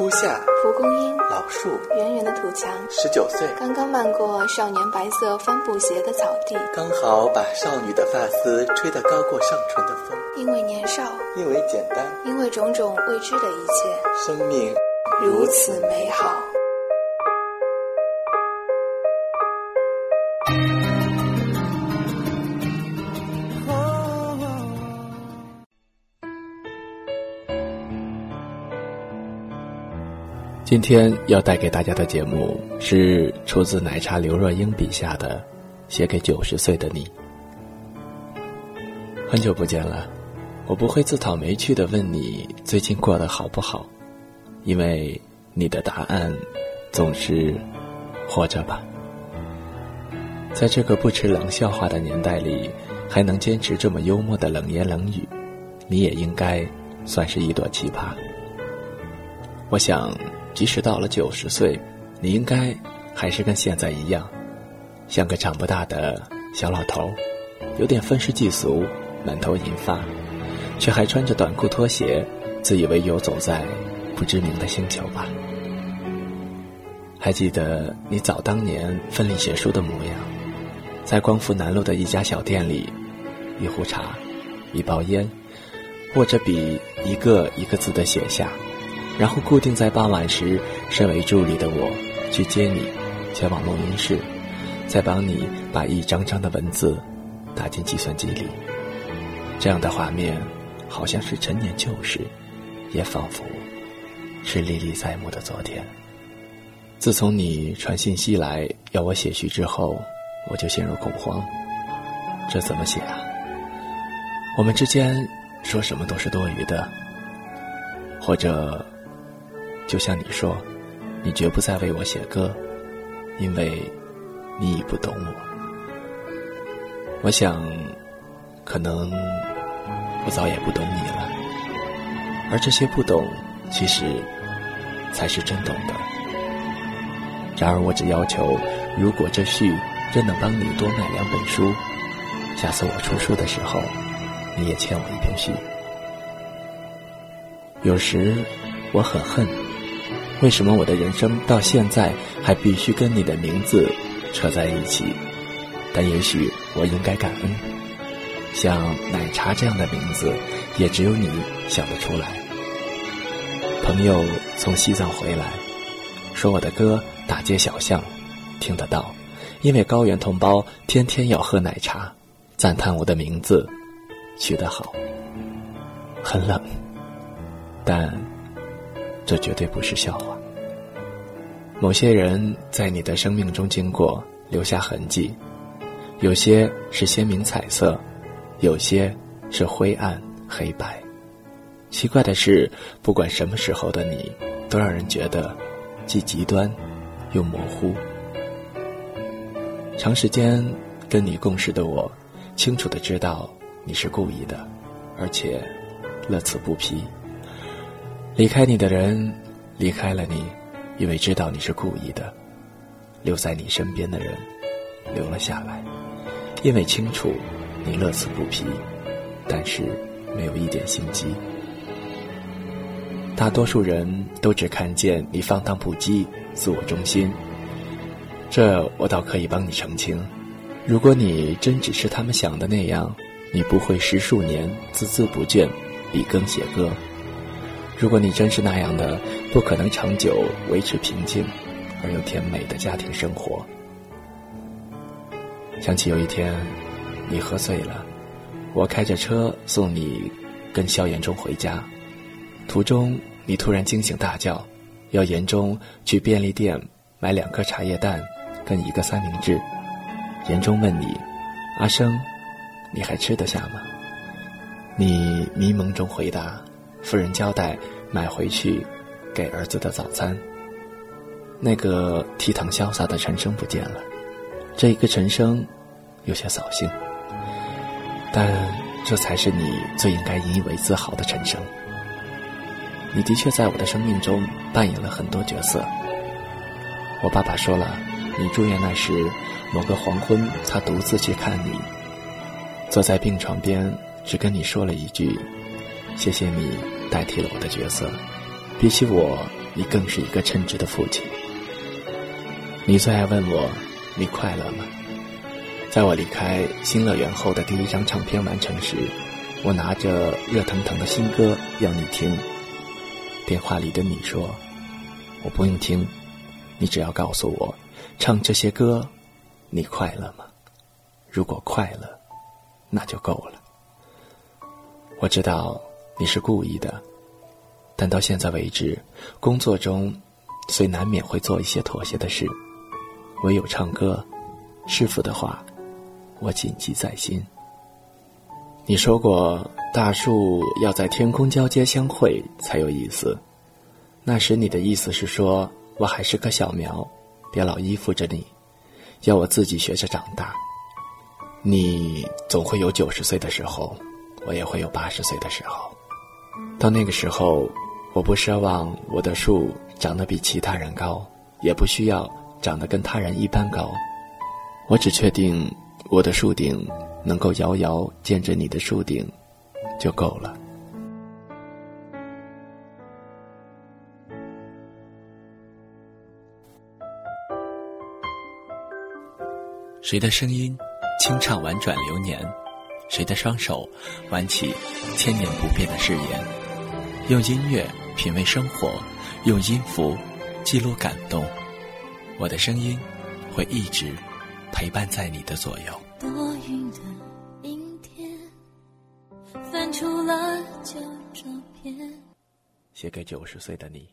初夏，蒲公英，老树，圆圆的土墙，十九岁，刚刚漫过少年白色帆布鞋的草地，刚好把少女的发丝吹得高过上唇的风。因为年少，因为简单，因为种种未知的一切，生命如此美好。今天要带给大家的节目是出自奶茶刘若英笔下的《写给九十岁的你》。很久不见了，我不会自讨没趣的问你最近过得好不好，因为你的答案总是活着吧。在这个不吃冷笑话的年代里，还能坚持这么幽默的冷言冷语，你也应该算是一朵奇葩。我想。即使到了九十岁，你应该还是跟现在一样，像个长不大的小老头，有点愤世嫉俗，满头银发，却还穿着短裤拖鞋，自以为游走在不知名的星球吧？还记得你早当年奋力写书的模样，在光复南路的一家小店里，一壶茶，一包烟，握着笔，一个一个字的写下。然后固定在傍晚时，身为助理的我去接你，前往录音室，再帮你把一张张的文字打进计算机里。这样的画面，好像是陈年旧事，也仿佛是历历在目的昨天。自从你传信息来要我写序之后，我就陷入恐慌。这怎么写啊？我们之间说什么都是多余的，或者……就像你说，你绝不再为我写歌，因为你已不懂我。我想，可能我早也不懂你了，而这些不懂，其实才是真懂的。然而，我只要求，如果这序真能帮你多卖两本书，下次我出书的时候，你也欠我一篇序。有时我很恨。为什么我的人生到现在还必须跟你的名字扯在一起？但也许我应该感恩，像奶茶这样的名字，也只有你想得出来。朋友从西藏回来，说我的歌大街小巷听得到，因为高原同胞天天要喝奶茶，赞叹我的名字取得好。很冷，但。这绝对不是笑话。某些人在你的生命中经过，留下痕迹，有些是鲜明彩色，有些是灰暗黑白。奇怪的是，不管什么时候的你，都让人觉得既极端又模糊。长时间跟你共事的我，清楚的知道你是故意的，而且乐此不疲。离开你的人，离开了你，因为知道你是故意的；留在你身边的人，留了下来，因为清楚你乐此不疲，但是没有一点心机。大多数人都只看见你放荡不羁、自我中心，这我倒可以帮你澄清。如果你真只是他们想的那样，你不会十数年孜孜不倦、笔耕写歌。如果你真是那样的，不可能长久维持平静而又甜美的家庭生活。想起有一天，你喝醉了，我开着车送你跟萧炎中回家，途中你突然惊醒大叫，要严中去便利店买两颗茶叶蛋跟一个三明治。严中问你：“阿生，你还吃得下吗？”你迷蒙中回答。夫人交代买回去给儿子的早餐。那个倜傥潇洒的陈生不见了，这一个陈生有些扫兴，但这才是你最应该引以为自豪的陈生。你的确在我的生命中扮演了很多角色。我爸爸说了，你住院那时，某个黄昏，他独自去看你，坐在病床边，只跟你说了一句。谢谢你代替了我的角色，比起我你更是一个称职的父亲。你最爱问我，你快乐吗？在我离开新乐园后的第一张唱片完成时，我拿着热腾腾的新歌要你听。电话里的你说：“我不用听，你只要告诉我，唱这些歌，你快乐吗？如果快乐，那就够了。”我知道你是故意的，但到现在为止，工作中虽难免会做一些妥协的事，唯有唱歌，师傅的话，我谨记在心。你说过，大树要在天空交接相会才有意思。那时你的意思是说，我还是棵小苗，别老依附着你，要我自己学着长大。你总会有九十岁的时候。我也会有八十岁的时候，到那个时候，我不奢望我的树长得比其他人高，也不需要长得跟他人一般高，我只确定我的树顶能够遥遥见着你的树顶，就够了。谁的声音，清唱婉转流年？谁的双手挽起千年不变的誓言？用音乐品味生活，用音符记录感动。我的声音会一直陪伴在你的左右。多云的阴天，翻出了旧照片，写给九十岁的你。